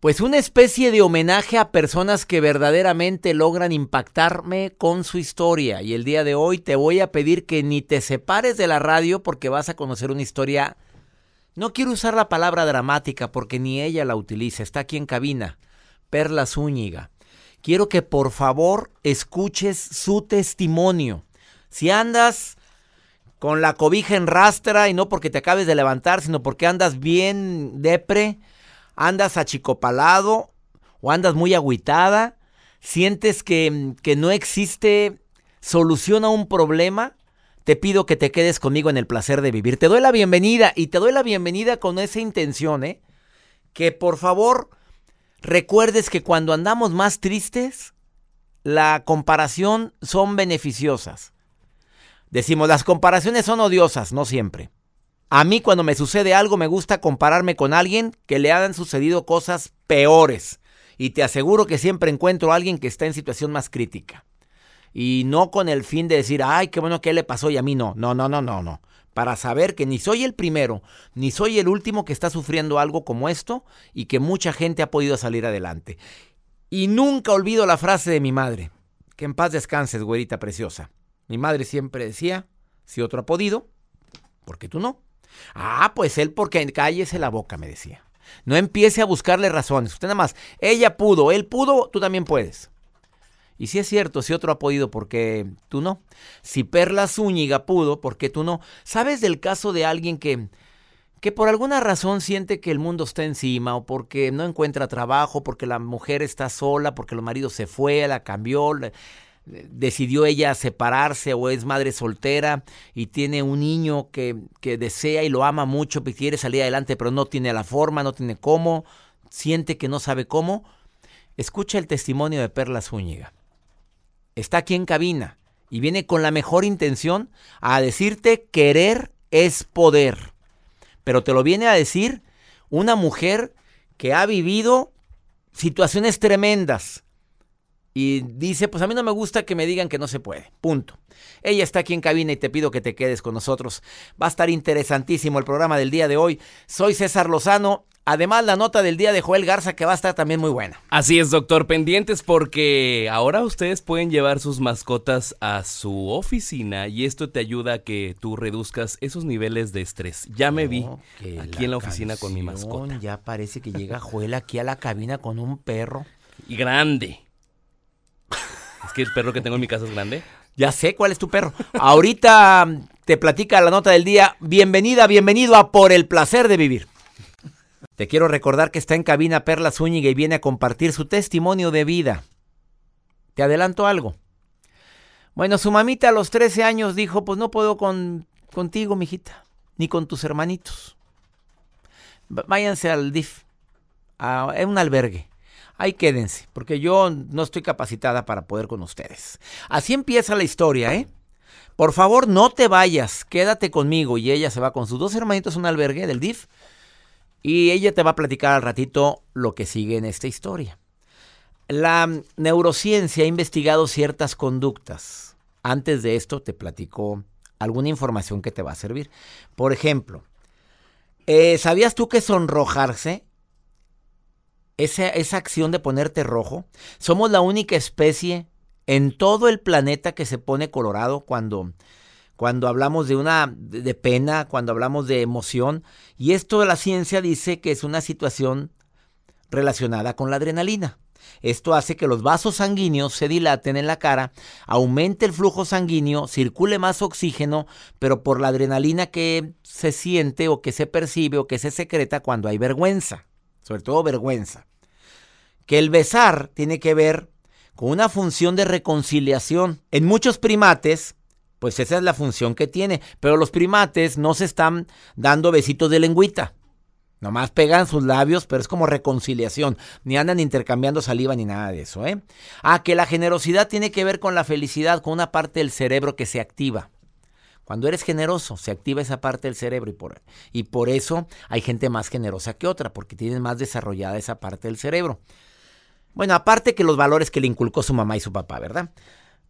pues una especie de homenaje a personas que verdaderamente logran impactarme con su historia. Y el día de hoy te voy a pedir que ni te separes de la radio porque vas a conocer una historia... No quiero usar la palabra dramática porque ni ella la utiliza. Está aquí en cabina. Perla Zúñiga. Quiero que por favor escuches su testimonio. Si andas con la cobija en rastra y no porque te acabes de levantar, sino porque andas bien depre, andas achicopalado o andas muy agüitada, sientes que, que no existe solución a un problema, te pido que te quedes conmigo en el placer de vivir. Te doy la bienvenida y te doy la bienvenida con esa intención, ¿eh? Que por favor recuerdes que cuando andamos más tristes, la comparación son beneficiosas. Decimos, las comparaciones son odiosas, no siempre. A mí cuando me sucede algo me gusta compararme con alguien que le hayan sucedido cosas peores. Y te aseguro que siempre encuentro a alguien que está en situación más crítica. Y no con el fin de decir, ay, qué bueno que le pasó y a mí no. No, no, no, no, no. Para saber que ni soy el primero, ni soy el último que está sufriendo algo como esto y que mucha gente ha podido salir adelante. Y nunca olvido la frase de mi madre. Que en paz descanses, güerita preciosa. Mi madre siempre decía, si otro ha podido, ¿por qué tú no? Ah, pues él porque cállese la boca, me decía. No empiece a buscarle razones. Usted nada más, ella pudo, él pudo, tú también puedes. Y si es cierto, si otro ha podido, ¿por qué tú no? Si Perla Zúñiga pudo, ¿por qué tú no? ¿Sabes del caso de alguien que, que por alguna razón siente que el mundo está encima o porque no encuentra trabajo, porque la mujer está sola, porque el marido se fue, la cambió, decidió ella separarse o es madre soltera y tiene un niño que, que desea y lo ama mucho, y quiere salir adelante, pero no tiene la forma, no tiene cómo, siente que no sabe cómo, escucha el testimonio de Perla Zúñiga. Está aquí en cabina y viene con la mejor intención a decirte querer es poder. Pero te lo viene a decir una mujer que ha vivido situaciones tremendas, y dice, pues a mí no me gusta que me digan que no se puede. Punto. Ella está aquí en cabina y te pido que te quedes con nosotros. Va a estar interesantísimo el programa del día de hoy. Soy César Lozano. Además, la nota del día de Joel Garza que va a estar también muy buena. Así es, doctor, pendientes porque ahora ustedes pueden llevar sus mascotas a su oficina y esto te ayuda a que tú reduzcas esos niveles de estrés. Ya me vi aquí en la oficina con mi mascota. Ya parece que llega Joel aquí a la cabina con un perro. Y grande. Es que el perro que tengo en mi casa es grande. Ya sé cuál es tu perro. Ahorita te platica la nota del día. Bienvenida, bienvenido a Por el placer de vivir. Te quiero recordar que está en cabina Perla Zúñiga y viene a compartir su testimonio de vida. Te adelanto algo. Bueno, su mamita a los 13 años dijo, pues no puedo con, contigo, mijita. ni con tus hermanitos. Váyanse al DIF, a, un albergue. Ahí quédense, porque yo no estoy capacitada para poder con ustedes. Así empieza la historia, ¿eh? Por favor, no te vayas, quédate conmigo. Y ella se va con sus dos hermanitos a un albergue del DIF. Y ella te va a platicar al ratito lo que sigue en esta historia. La neurociencia ha investigado ciertas conductas. Antes de esto te platico alguna información que te va a servir. Por ejemplo, eh, ¿sabías tú que sonrojarse, esa, esa acción de ponerte rojo, somos la única especie en todo el planeta que se pone colorado cuando, cuando hablamos de una de pena, cuando hablamos de emoción. Y esto la ciencia dice que es una situación relacionada con la adrenalina. Esto hace que los vasos sanguíneos se dilaten en la cara, aumente el flujo sanguíneo, circule más oxígeno, pero por la adrenalina que se siente o que se percibe o que se secreta cuando hay vergüenza, sobre todo vergüenza. Que el besar tiene que ver con una función de reconciliación. En muchos primates, pues esa es la función que tiene, pero los primates no se están dando besitos de lengüita. Nomás pegan sus labios, pero es como reconciliación. Ni andan intercambiando saliva ni nada de eso, ¿eh? Ah, que la generosidad tiene que ver con la felicidad, con una parte del cerebro que se activa. Cuando eres generoso, se activa esa parte del cerebro y por, y por eso hay gente más generosa que otra, porque tienen más desarrollada esa parte del cerebro. Bueno, aparte que los valores que le inculcó su mamá y su papá, ¿verdad?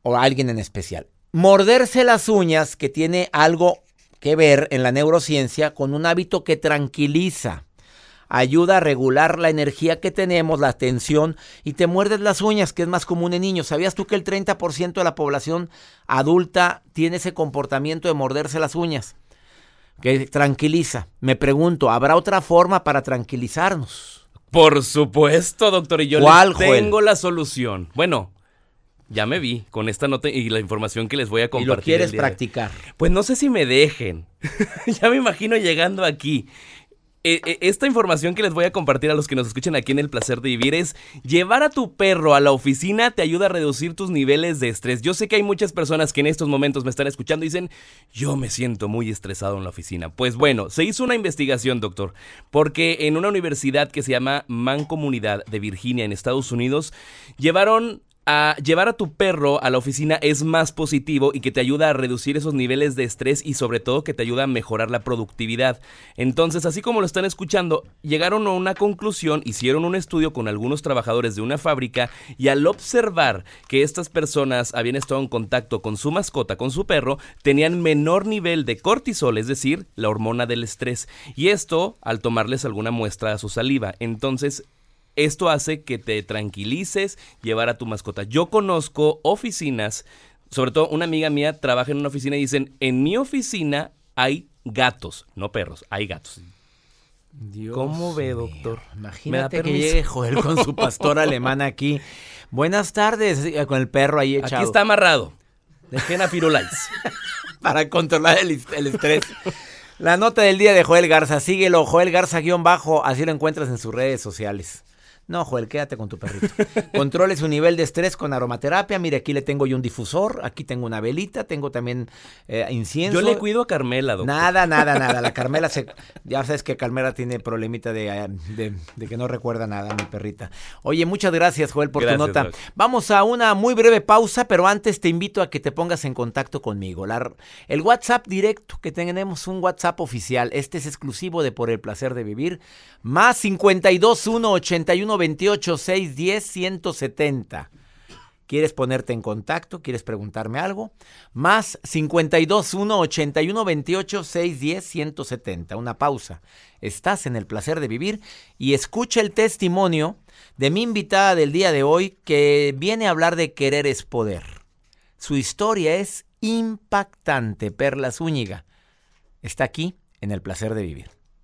O alguien en especial. Morderse las uñas, que tiene algo que ver en la neurociencia con un hábito que tranquiliza, ayuda a regular la energía que tenemos, la tensión, y te muerdes las uñas, que es más común en niños. ¿Sabías tú que el 30% de la población adulta tiene ese comportamiento de morderse las uñas? Que tranquiliza. Me pregunto, ¿habrá otra forma para tranquilizarnos? Por supuesto, doctor, y yo tengo la solución. Bueno, ya me vi con esta nota y la información que les voy a compartir. ¿Y lo quieres practicar? Pues no sé si me dejen. ya me imagino llegando aquí. Eh, eh, esta información que les voy a compartir a los que nos escuchan aquí en El Placer de Vivir es llevar a tu perro a la oficina te ayuda a reducir tus niveles de estrés. Yo sé que hay muchas personas que en estos momentos me están escuchando y dicen, yo me siento muy estresado en la oficina. Pues bueno, se hizo una investigación, doctor, porque en una universidad que se llama Mancomunidad de Virginia en Estados Unidos, llevaron a llevar a tu perro a la oficina es más positivo y que te ayuda a reducir esos niveles de estrés y sobre todo que te ayuda a mejorar la productividad. Entonces, así como lo están escuchando, llegaron a una conclusión, hicieron un estudio con algunos trabajadores de una fábrica y al observar que estas personas habían estado en contacto con su mascota, con su perro, tenían menor nivel de cortisol, es decir, la hormona del estrés. Y esto al tomarles alguna muestra a su saliva. Entonces, esto hace que te tranquilices llevar a tu mascota. Yo conozco oficinas, sobre todo una amiga mía trabaja en una oficina y dicen, en mi oficina hay gatos, no perros, hay gatos. ¿Cómo ve, doctor? Imagínate que llegue Joel con su pastor alemán aquí. Buenas tardes, eh, con el perro ahí echado. Aquí está amarrado. Dejen a Firulais. Para controlar el, el estrés. La nota del día de Joel Garza. Síguelo, Joel Garza-bajo. Así lo encuentras en sus redes sociales. No, Joel, quédate con tu perrito. Controle su nivel de estrés con aromaterapia. Mire, aquí le tengo yo un difusor, aquí tengo una velita, tengo también eh, incienso. Yo le cuido a Carmela, doctor. Nada, nada, nada. La Carmela se... Ya sabes que Carmela tiene problemita de, eh, que no recuerda nada, mi perrita. Oye, muchas gracias, Joel, por tu nota. Vamos a una muy breve pausa, pero antes te invito a que te pongas en contacto conmigo. el WhatsApp directo que tenemos, un WhatsApp oficial. Este es exclusivo de Por el Placer de Vivir. Más 521 81 28 610 170. ¿Quieres ponerte en contacto? ¿Quieres preguntarme algo? Más 52 1 81 28 610 170. Una pausa. Estás en el placer de vivir y escucha el testimonio de mi invitada del día de hoy que viene a hablar de querer es poder. Su historia es impactante. Perla Zúñiga está aquí en el placer de vivir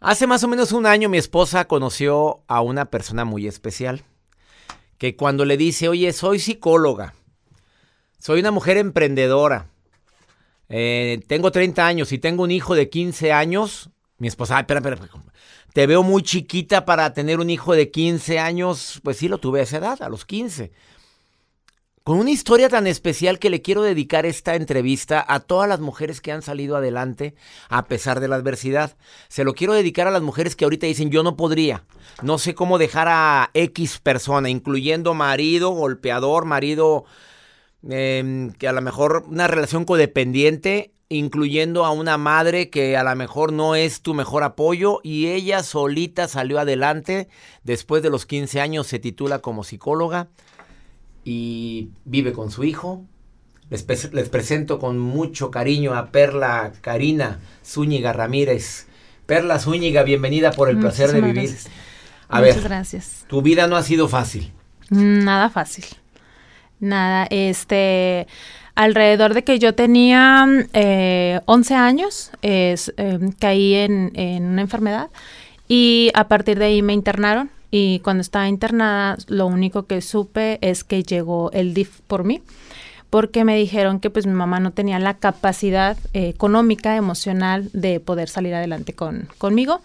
Hace más o menos un año mi esposa conoció a una persona muy especial, que cuando le dice, oye, soy psicóloga, soy una mujer emprendedora, eh, tengo 30 años y tengo un hijo de 15 años, mi esposa, ay, espera, espera, te veo muy chiquita para tener un hijo de 15 años, pues sí lo tuve a esa edad, a los 15 con una historia tan especial que le quiero dedicar esta entrevista a todas las mujeres que han salido adelante a pesar de la adversidad. Se lo quiero dedicar a las mujeres que ahorita dicen yo no podría, no sé cómo dejar a X persona, incluyendo marido, golpeador, marido em, que a lo mejor una relación codependiente, incluyendo a una madre que a lo mejor no es tu mejor apoyo y ella solita salió adelante, después de los 15 años se titula como psicóloga y vive con su hijo. Les, presento con mucho cariño a Perla Karina Zúñiga Ramírez. Perla Zúñiga, bienvenida por el placer de vivir. A Muchas gracias. Tu vida no ha sido fácil. Nada fácil. Nada, este, alrededor de que yo tenía 11 eh, años, es, em, caí en, en una enfermedad y a partir de ahí me internaron y cuando estaba internada, lo único que supe es que llegó el DIF por mí, porque me dijeron que pues mi mamá no tenía la capacidad eh, económica, emocional de poder salir adelante con, conmigo.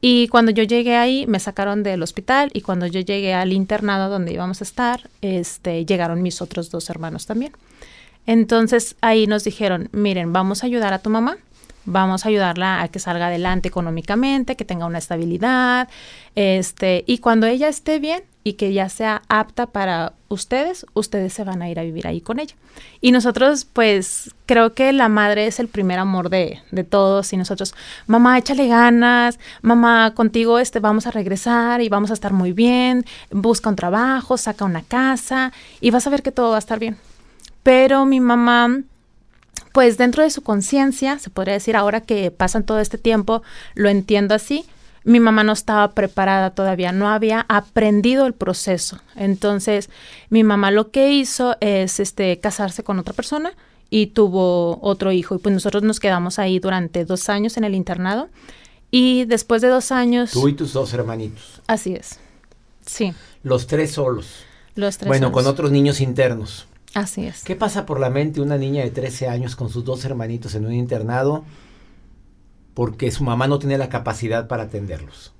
Y cuando yo llegué ahí, me sacaron del hospital y cuando yo llegué al internado donde íbamos a estar, este, llegaron mis otros dos hermanos también. Entonces ahí nos dijeron, miren, vamos a ayudar a tu mamá, vamos a ayudarla a que salga adelante económicamente, que tenga una estabilidad, este, y cuando ella esté bien y que ya sea apta para ustedes, ustedes se van a ir a vivir ahí con ella. Y nosotros, pues, creo que la madre es el primer amor de, de todos y nosotros, mamá, échale ganas, mamá, contigo este, vamos a regresar y vamos a estar muy bien, busca un trabajo, saca una casa y vas a ver que todo va a estar bien. Pero mi mamá pues dentro de su conciencia, se podría decir ahora que pasan todo este tiempo, lo entiendo así, mi mamá no estaba preparada todavía, no había aprendido el proceso. Entonces, mi mamá lo que hizo es este casarse con otra persona y tuvo otro hijo. Y pues nosotros nos quedamos ahí durante dos años en el internado. Y después de dos años. Tú y tus dos hermanitos. Así es. Sí. Los tres solos. Los tres Bueno, con otros niños internos. Así es. ¿Qué pasa por la mente una niña de 13 años con sus dos hermanitos en un internado porque su mamá no tiene la capacidad para atenderlos?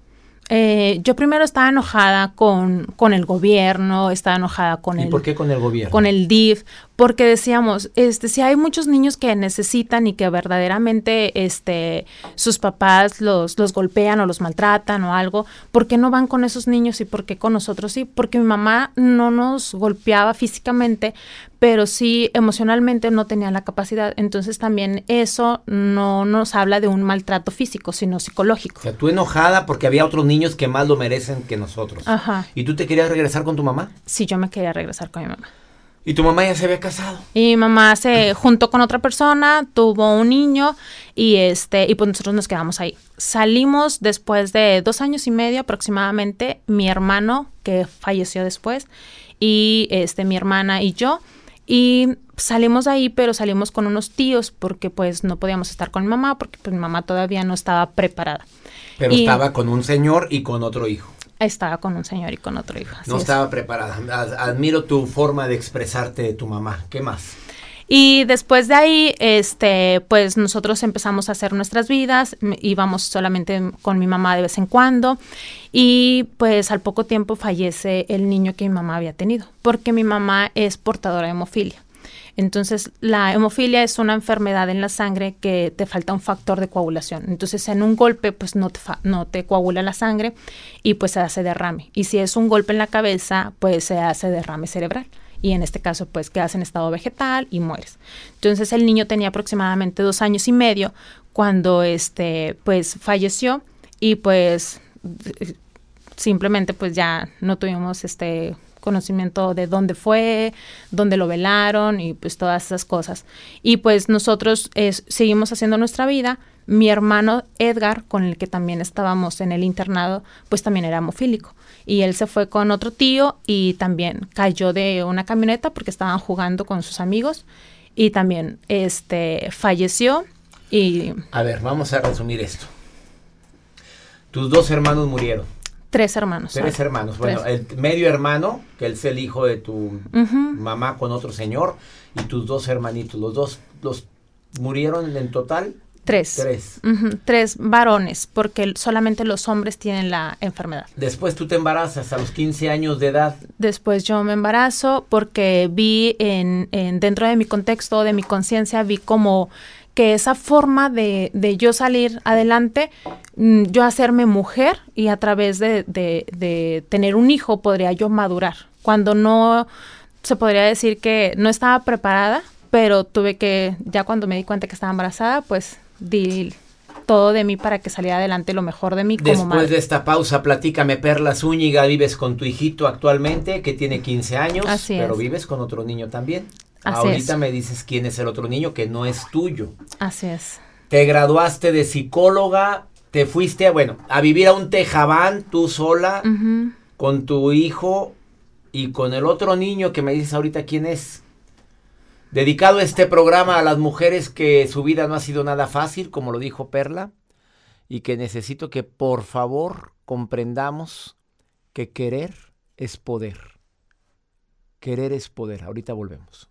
Eh, yo primero estaba enojada con, con el gobierno, estaba enojada con ¿Y el... por qué con el gobierno? Con el DIF, porque decíamos, este, si hay muchos niños que necesitan y que verdaderamente este, sus papás los, los golpean o los maltratan o algo, ¿por qué no van con esos niños y por qué con nosotros sí? Porque mi mamá no nos golpeaba físicamente, pero sí emocionalmente no tenía la capacidad. Entonces también eso no nos habla de un maltrato físico, sino psicológico. O sea, tú enojada porque había otros niños que más lo merecen que nosotros. Ajá. ¿Y tú te querías regresar con tu mamá? Sí, yo me quería regresar con mi mamá. ¿Y tu mamá ya se había casado? Y mi mamá se juntó con otra persona, tuvo un niño y este y pues nosotros nos quedamos ahí. Salimos después de dos años y medio aproximadamente, mi hermano que falleció después y este mi hermana y yo y salimos de ahí, pero salimos con unos tíos porque pues no podíamos estar con mi mamá porque pues mi mamá todavía no estaba preparada. Pero estaba con un señor y con otro hijo. Estaba con un señor y con otro hijo. no estaba preparada. Admiro tu forma de expresarte de tu mamá. ¿Qué más? Y después de ahí, este, pues nosotros empezamos a hacer nuestras vidas, íbamos solamente con mi mamá de vez en cuando y pues al poco tiempo fallece el niño que mi mamá había tenido, porque mi mamá es portadora de hemofilia. Entonces, la hemofilia es una enfermedad en la sangre que te falta un factor de coagulación. Entonces, en un golpe, pues no te, no te coagula la sangre y pues se hace derrame. Y si es un golpe en la cabeza, pues se hace derrame cerebral. Y en este caso, pues quedas en estado vegetal y mueres. Entonces, el niño tenía aproximadamente dos años y medio cuando este, pues falleció y pues simplemente pues ya no tuvimos este conocimiento de dónde fue, dónde lo velaron y pues todas esas cosas. Y pues nosotros seguimos haciendo nuestra vida. Mi hermano Edgar, con el que también estábamos en el internado, pues también era hemofílico. Y él se fue con otro tío y también cayó de una camioneta porque estaban jugando con sus amigos y también este falleció y A ver, vamos a resumir esto. Tus dos hermanos murieron. Tres hermanos. Tres hermanos. Bueno, el medio hermano, que él es el hijo de tu mamá con otro señor, y tus dos hermanitos. Los dos, los murieron en total. Tres. Tres. Tres varones, porque solamente los hombres tienen la enfermedad. Después tú te embarazas a los 15 años de edad. Después yo me embarazo porque vi en, en dentro de mi contexto, de mi conciencia, vi como que esa forma de, de yo salir adelante, mm, yo hacerme mujer y a través de, de, tener un hijo podría yo madurar. Cuando no se podría decir que no estaba preparada, pero tuve que, ya cuando me di cuenta que estaba embarazada, pues di todo de mí para que saliera adelante lo mejor de mí como Después de esta pausa, platícame, Perla Zúñiga, vives con tu hijito actualmente, que tiene 15 años, pero vives con otro niño también. Ahorita me dices quién es el otro niño que no es tuyo. Así es. Te graduaste de psicóloga, te fuiste, a, bueno, a vivir a un tejabán tú sola, con tu hijo y con el otro niño que me dices ahorita quién es. Dedicado este programa a las mujeres que su vida no ha sido nada fácil, como lo dijo Perla, y que necesito que por favor comprendamos que querer es poder. Querer es poder. Ahorita volvemos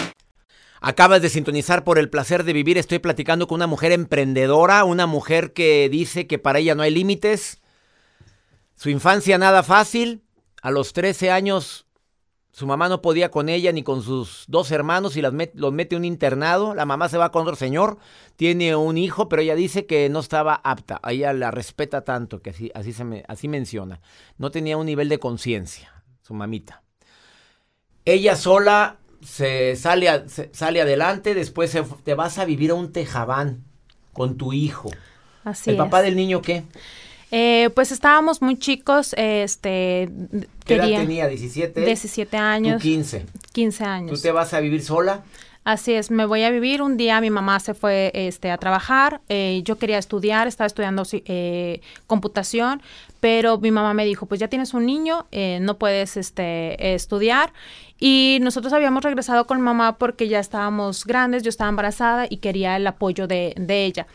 Acabas de sintonizar por el placer de vivir. Estoy platicando con una mujer emprendedora, una mujer que dice que para ella no hay límites. Su infancia nada fácil. A los 13 años su mamá no podía con ella ni con sus dos hermanos y las los mete un internado. La mamá se va con otro señor, tiene un hijo, pero ella dice que no estaba apta. ella la respeta tanto que así, así, se me, así menciona. No tenía un nivel de conciencia, su mamita. Ella sola se sale, sale adelante, después te vas a vivir a un tejabán con tu hijo. Así ¿El papá del niño qué? Eh, pues estábamos muy chicos, este... ¿Qué edad tenía? ¿17? 17 años. ¿Tú 15? 15 años. ¿Tú te vas a vivir sola? Así es, me voy a vivir. Un día mi mamá se fue este, a trabajar, eh, yo quería estudiar, estaba estudiando eh, computación, pero mi mamá me dijo, pues ya tienes un niño, eh, no puedes este, estudiar. Y nosotros habíamos regresado con mamá porque ya estábamos grandes, yo estaba embarazada y quería el apoyo de, de ella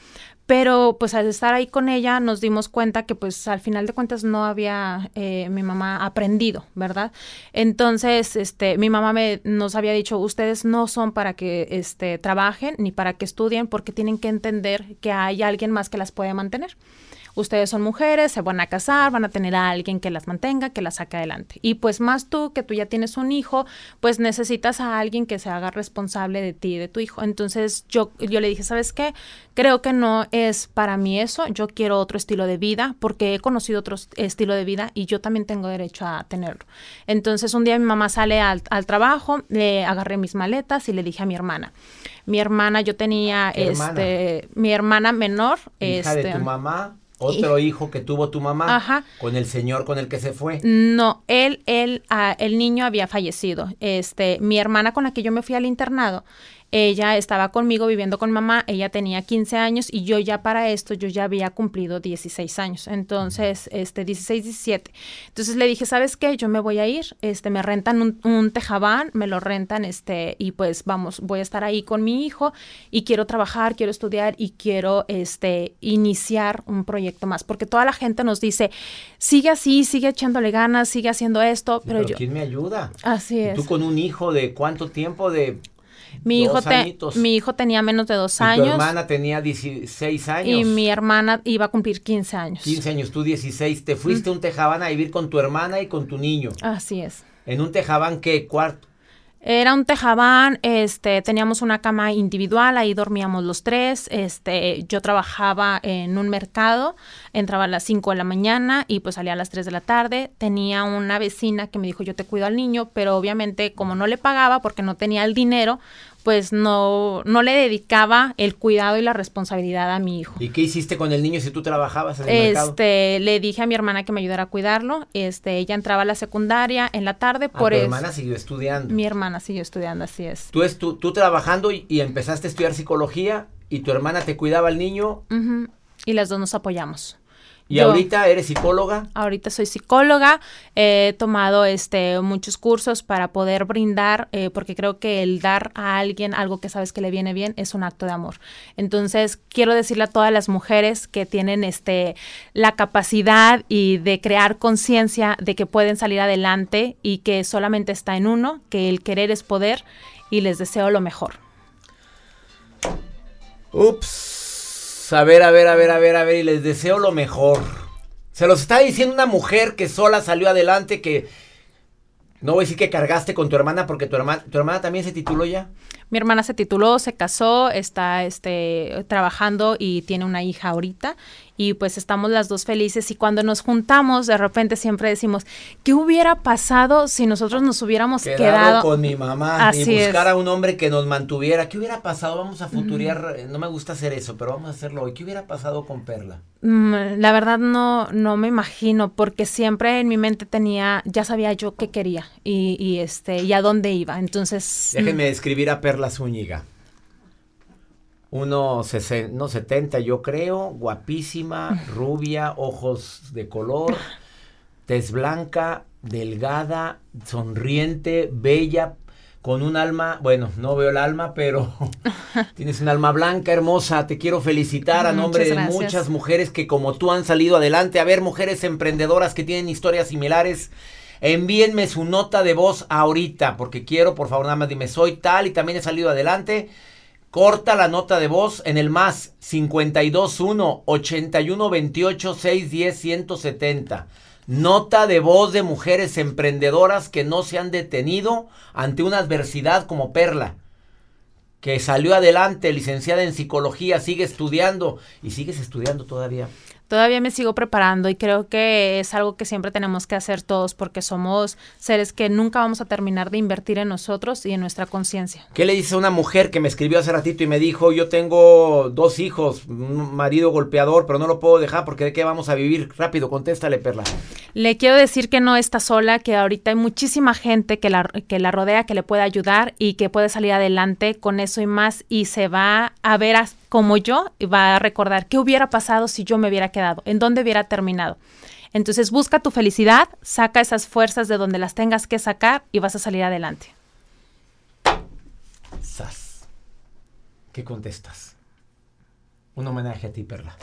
Pero pues al estar ahí con ella nos dimos cuenta que pues al final de cuentas no había eh, mi mamá aprendido, ¿verdad? Entonces, este, mi mamá me, nos había dicho, ustedes no son para que este, trabajen ni para que estudien porque tienen que entender que hay alguien más que las puede mantener ustedes son mujeres, se van a casar, van a tener a alguien que las mantenga, que las saque adelante. Y pues más tú, que tú ya tienes un hijo, pues necesitas a alguien que se haga responsable de ti y de tu hijo. Entonces yo, yo le dije, ¿sabes qué? Creo que no es para mí eso, yo quiero otro estilo de vida porque he conocido otro estilo de vida y yo también tengo derecho a tenerlo. Entonces un día mi mamá sale al, trabajo, le agarré mis maletas y le dije a mi hermana, mi hermana, yo tenía, este, mi hermana menor, hija este, de tu mamá. Otro hijo que tuvo tu mamá con el señor con el que se fue. No, él, él, ah, el niño había fallecido. Este, mi hermana con la que yo me fui al internado, ella estaba conmigo viviendo con mamá, ella tenía 15 años y yo ya para esto, yo ya había cumplido 16 años. Entonces, este, 16, 17. Entonces le dije, ¿sabes qué? Yo me voy a ir, este, me rentan un, un tejabán, me lo rentan, este, y pues vamos, voy a estar ahí con mi hijo y quiero trabajar, quiero estudiar y quiero, este, iniciar un proyecto más. Porque toda la gente nos dice, sigue así, sigue echándole ganas, sigue haciendo esto, pero, yo... ¿Quién me ayuda? Así es. ¿Tú con un hijo de cuánto tiempo de mi hijo, mi hijo tenía menos de dos años. Tu hermana tenía 16 años. Y mi hermana iba a cumplir 15 años. 15 años, tú 16. Te fuiste a un tejabán a vivir con tu hermana y con tu niño. Así es. ¿En un tejabán qué? ¿Cuarto? Era un tejabán, este, teníamos una cama individual, ahí dormíamos los tres, este, yo trabajaba en un mercado, entraba a las 5 de la mañana y pues salía a las 3 de la tarde, tenía una vecina que me dijo yo te cuido al niño, pero obviamente como no le pagaba porque no tenía el dinero, pues no, no le dedicaba el cuidado y la responsabilidad a mi hijo. ¿Y qué hiciste con el niño si tú trabajabas en el este, Le dije a mi hermana que me ayudara a cuidarlo. Este, ella entraba a la secundaria en la tarde. Ah, por tu hermana siguió estudiando. Mi hermana siguió estudiando, así es. Tú, tú trabajando y, empezaste a estudiar psicología y tu hermana te cuidaba al niño. Y las dos nos apoyamos. ¿Y ahorita eres psicóloga? Ahorita soy psicóloga, he tomado este muchos cursos para poder brindar, eh, porque creo que el dar a alguien algo que sabes que le viene bien es un acto de amor. Entonces quiero decirle a todas las mujeres que tienen este la capacidad y de crear conciencia de que pueden salir adelante y que solamente está en uno, que el querer es poder y les deseo lo mejor. Ups a ver, a ver, a ver, a ver, a ver, y les deseo lo mejor. Se los está diciendo una mujer que sola salió adelante, que no voy a decir que cargaste con tu hermana, porque tu hermana, tu hermana también se tituló ya. Mi hermana se tituló, se casó, está este, trabajando y tiene una hija ahorita y pues estamos las dos felices y cuando nos juntamos de repente siempre decimos, ¿qué hubiera pasado si nosotros nos hubiéramos quedado, con mi mamá y buscar a un hombre que nos mantuviera? ¿Qué hubiera pasado? Vamos a futuriar, no me gusta hacer eso, pero vamos a hacerlo hoy. ¿Qué hubiera pasado con Perla? Mm, la verdad no, no me imagino porque siempre en mi mente tenía, ya sabía yo qué quería y, y este, y a dónde iba. Entonces... Déjenme describir a Perla Zúñiga uno, no, 70 yo creo, guapísima, rubia, ojos de color, tez blanca, delgada, sonriente, bella, con un alma, bueno, no veo el alma, pero tienes un alma blanca, hermosa. Te quiero felicitar a nombre de muchas mujeres que como tú han salido adelante. A ver, mujeres emprendedoras que tienen historias similares. Envíenme su nota de voz ahorita, porque quiero, por favor, nada más dime, soy tal y también he salido adelante. Corta la nota de voz en el más 521 81 28 610 170. Nota de voz de mujeres emprendedoras que no se han detenido ante una adversidad como Perla, que salió adelante, licenciada en psicología, sigue estudiando y sigues estudiando todavía todavía me sigo preparando y creo que es algo que siempre tenemos que hacer todos porque somos seres que nunca vamos a terminar de invertir en nosotros y en nuestra conciencia. ¿Qué le dice a una mujer que me escribió hace ratito y me dijo, yo tengo dos hijos, un marido golpeador, pero no lo puedo dejar porque de qué vamos a vivir? Rápido, contéstale, Perla. Le quiero decir que no está sola, que ahorita hay muchísima gente que la, que la rodea, que le puede ayudar y que puede salir adelante con eso y más y se va a ver como yo y va a recordar qué hubiera pasado si yo me hubiera quedado, en dónde hubiera terminado. Entonces busca tu felicidad, saca esas fuerzas de donde las tengas que sacar y vas a salir adelante. Sas. ¿Qué contestas? Un homenaje a ti, Perla.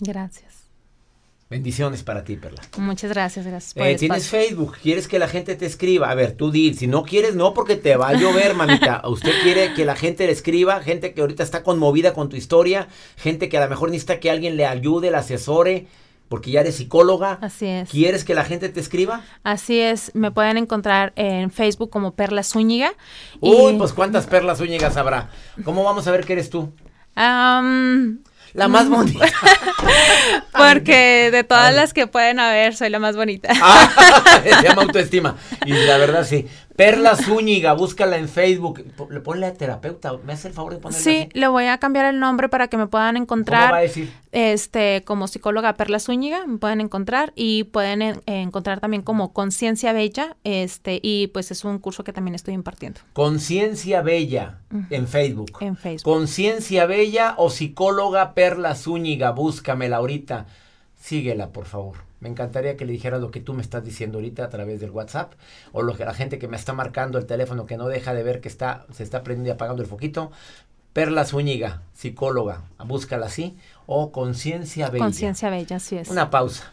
Gracias. Bendiciones para ti, Perla. Muchas gracias, gracias. Por Eh, el Tienes. Facebook, quieres que la gente te escriba. A ver, tú di, si no quieres, no, porque te va a llover, mamita. Usted quiere que la gente le escriba, gente que ahorita está conmovida con tu historia, gente que a lo mejor necesita que alguien le ayude, le asesore, porque ya eres psicóloga. Así es. ¿Quieres que la gente te escriba? Así es. Me pueden encontrar en Facebook como Perla Zúñiga. Uy, Y- pues cuántas perlas úñigas habrá. ¿Cómo vamos a ver que eres tú? Am, La más bonita. porque de todas las que pueden haber, soy la más bonita. Ah, se llama autoestima. Y la verdad sí. Perla Zúñiga, búscala en Facebook. Le ponle a terapeuta. ¿Me hace el favor de ponerla Sí, así? le voy a cambiar el nombre para que me puedan encontrar. ¿Cómo va a decir? Este, como psicóloga Perla Zúñiga, me pueden encontrar y pueden en- encontrar también como Conciencia Bella, este, y pues es un curso que también estoy impartiendo Conciencia Bella en Facebook. en Facebook. Conciencia Bella o psicóloga Perla Zúñiga. Búscamela ahorita. Síguela, por favor. Me encantaría que le dijeras lo que tú me estás diciendo ahorita a través del WhatsApp o lo que la gente que me está marcando el teléfono que no deja de ver que está se está prendiendo y apagando el foquito. Perla Zúñiga, psicóloga, búscala así o Conciencia Bella. Conciencia Bella, así es. Una pausa.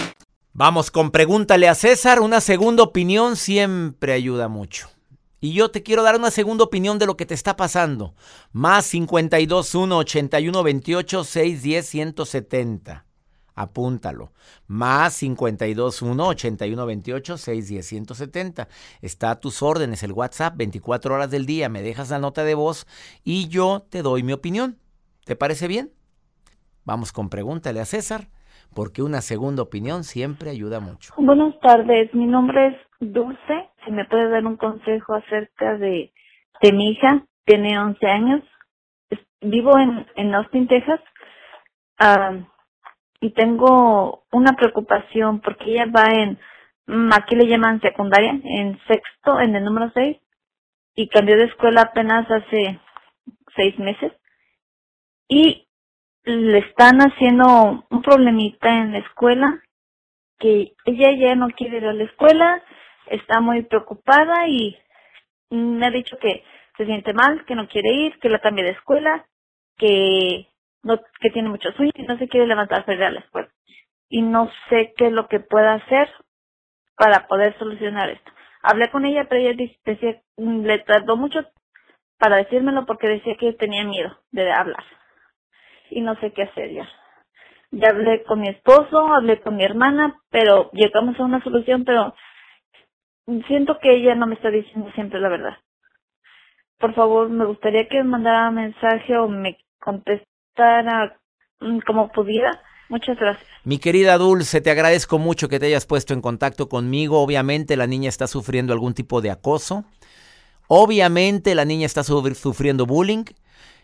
Vamos con pregúntale a César. Una segunda opinión siempre ayuda mucho. Y yo te quiero dar una segunda opinión de lo que te está pasando. Más 521 81 28 610 170. Apúntalo. Más 521 81 28 610 170. Está a tus órdenes el WhatsApp 24 horas del día. Me dejas la nota de voz y yo te doy mi opinión. ¿Te parece bien? Vamos con pregúntale a César, porque una segunda opinión siempre ayuda mucho. Buenas tardes, mi nombre es Dulce. Si me puede dar un consejo acerca de, de mi hija, tiene 11 años. Vivo en, en Austin, Texas. Ah, y tengo una preocupación porque ella va en, mm, aquí le llaman secundaria, en sexto, en el número 6. Y cambió de escuela apenas hace seis meses. Y le están haciendo un problemita en la escuela que ella ya no quiere ir a la escuela, está muy preocupada y me ha dicho que se siente mal, que no quiere ir, que la cambie de escuela, que no que tiene mucho sueño y no se quiere levantar para ir a la escuela. Y no sé qué es lo que pueda hacer para poder solucionar esto. Hablé con ella, pero ella decía, le tardó mucho para decírmelo porque decía que tenía miedo de hablar. Y no sé qué hacer ya. Ya hablé con mi esposo, hablé con mi hermana, pero llegamos a una solución, pero siento que ella no me está diciendo siempre la verdad. Por favor, me gustaría que me mandara mensaje o me contestara mm, como pudiera. Muchas gracias. Mi querida Dulce, te agradezco mucho que te hayas puesto en contacto conmigo. Obviamente la niña está sufriendo algún tipo de acoso. Obviamente la niña está sufri- sufriendo bullying.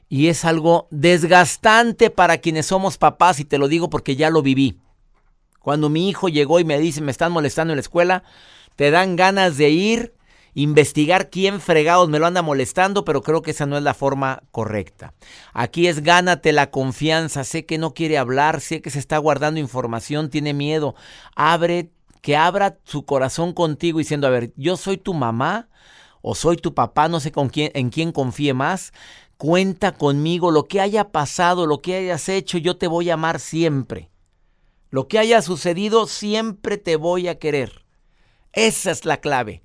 Y es algo desgastante para quienes somos papás y te lo digo porque ya lo viví. Cuando mi hijo llegó y me dice, me están molestando en la escuela, te dan ganas de ir investigar quién fregados me lo anda molestando, pero creo que esa no es la forma correcta. Aquí es gánate la confianza, sé que no quiere hablar, sé que se está guardando información, tiene miedo. Abre, que abra su corazón contigo diciendo, a ver, yo soy tu mamá o soy tu papá, no sé con quién, en quién confíe más. Cuenta conmigo, lo que haya pasado, lo que hayas hecho, yo te voy a amar siempre. Lo que haya sucedido, siempre te voy a querer. Esa es la clave.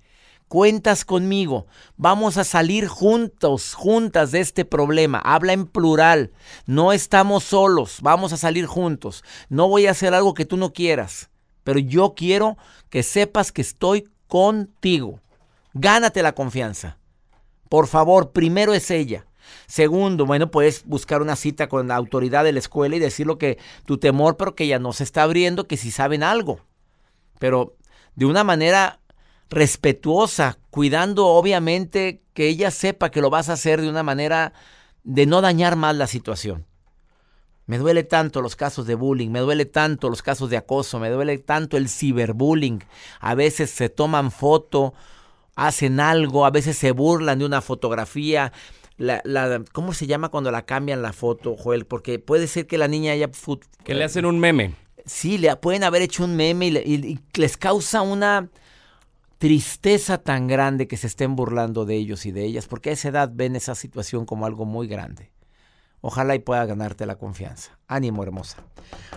Cuentas conmigo. Vamos a salir juntos, juntas de este problema. Habla en plural. No estamos solos. Vamos a salir juntos. No voy a hacer algo que tú no quieras. Pero yo quiero que sepas que estoy contigo. Gánate la confianza. Por favor, primero es ella. Segundo, bueno, puedes buscar una cita con la autoridad de la escuela y decir lo que tu temor, pero que ya no se está abriendo, que si saben algo. Pero de una manera respetuosa, cuidando obviamente que ella sepa que lo vas a hacer de una manera de no dañar más la situación. Me duele tanto los casos de bullying, me duele tanto los casos de acoso, me duele tanto el ciberbullying. A veces se toman foto, hacen algo, a veces se burlan de una fotografía, la, ¿cómo se llama cuando la cambian la foto, Joel? Porque puede ser que la niña haya... Que le hacen un meme. Sí, le pueden haber hecho un meme y, les causa una tristeza tan grande que se estén burlando de ellos y de ellas, porque a esa edad ven esa situación como algo muy grande. Ojalá y pueda ganarte la confianza. Ánimo, hermosa.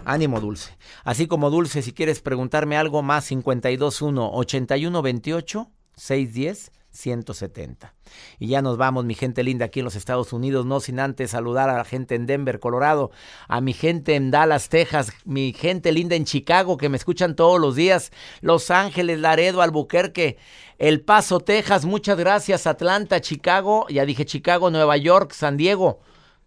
Ánimo, Dulce. Así como Dulce, si quieres preguntarme algo más, 521 8128 610 170. Y ya nos vamos, mi gente linda, aquí en los Estados Unidos, no sin antes saludar a la gente en Denver, Colorado, a mi gente en Dallas, Texas, mi gente linda en Chicago, que me escuchan todos los días, Los Ángeles, Laredo, Albuquerque, El Paso, Texas, muchas gracias, Atlanta, Chicago, ya dije Chicago, Nueva York, San Diego.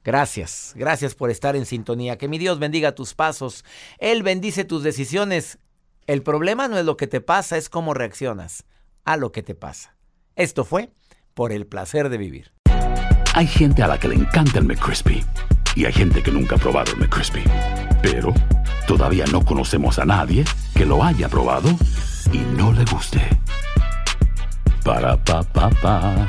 Gracias, gracias por estar en sintonía. Que mi Dios bendiga tus pasos. Él bendice tus decisiones. El problema no es lo que te pasa, es cómo reaccionas a lo que te pasa. Esto fue por el placer de vivir. Hay gente a la que le encanta el McCrispy y hay gente que nunca ha probado el McCrispy. Pero todavía no conocemos a nadie que lo haya probado y no le guste. Para pa pa pa